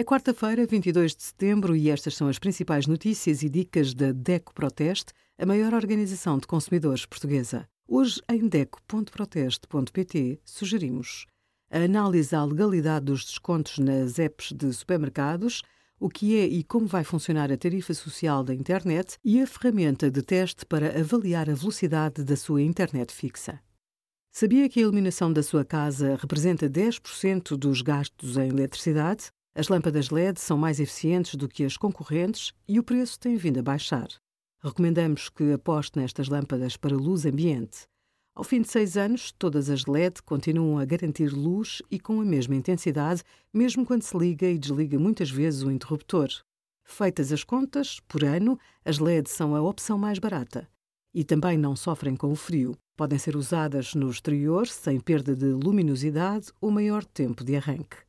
É quarta-feira, 22 de setembro, e estas são as principais notícias e dicas da DECO Proteste, a maior organização de consumidores portuguesa. Hoje, em DECO.proteste.pt, sugerimos a análise à legalidade dos descontos nas apps de supermercados, o que é e como vai funcionar a tarifa social da internet e a ferramenta de teste para avaliar a velocidade da sua internet fixa. Sabia que a iluminação da sua casa representa 10% dos gastos em eletricidade? As lâmpadas LED são mais eficientes do que as concorrentes e o preço tem vindo a baixar. Recomendamos que aposte nestas lâmpadas para luz ambiente. Ao fim de seis anos, todas as LED continuam a garantir luz e com a mesma intensidade, mesmo quando se liga e desliga muitas vezes o interruptor. Feitas as contas, por ano, as LED são a opção mais barata. E também não sofrem com o frio. Podem ser usadas no exterior sem perda de luminosidade ou maior tempo de arranque.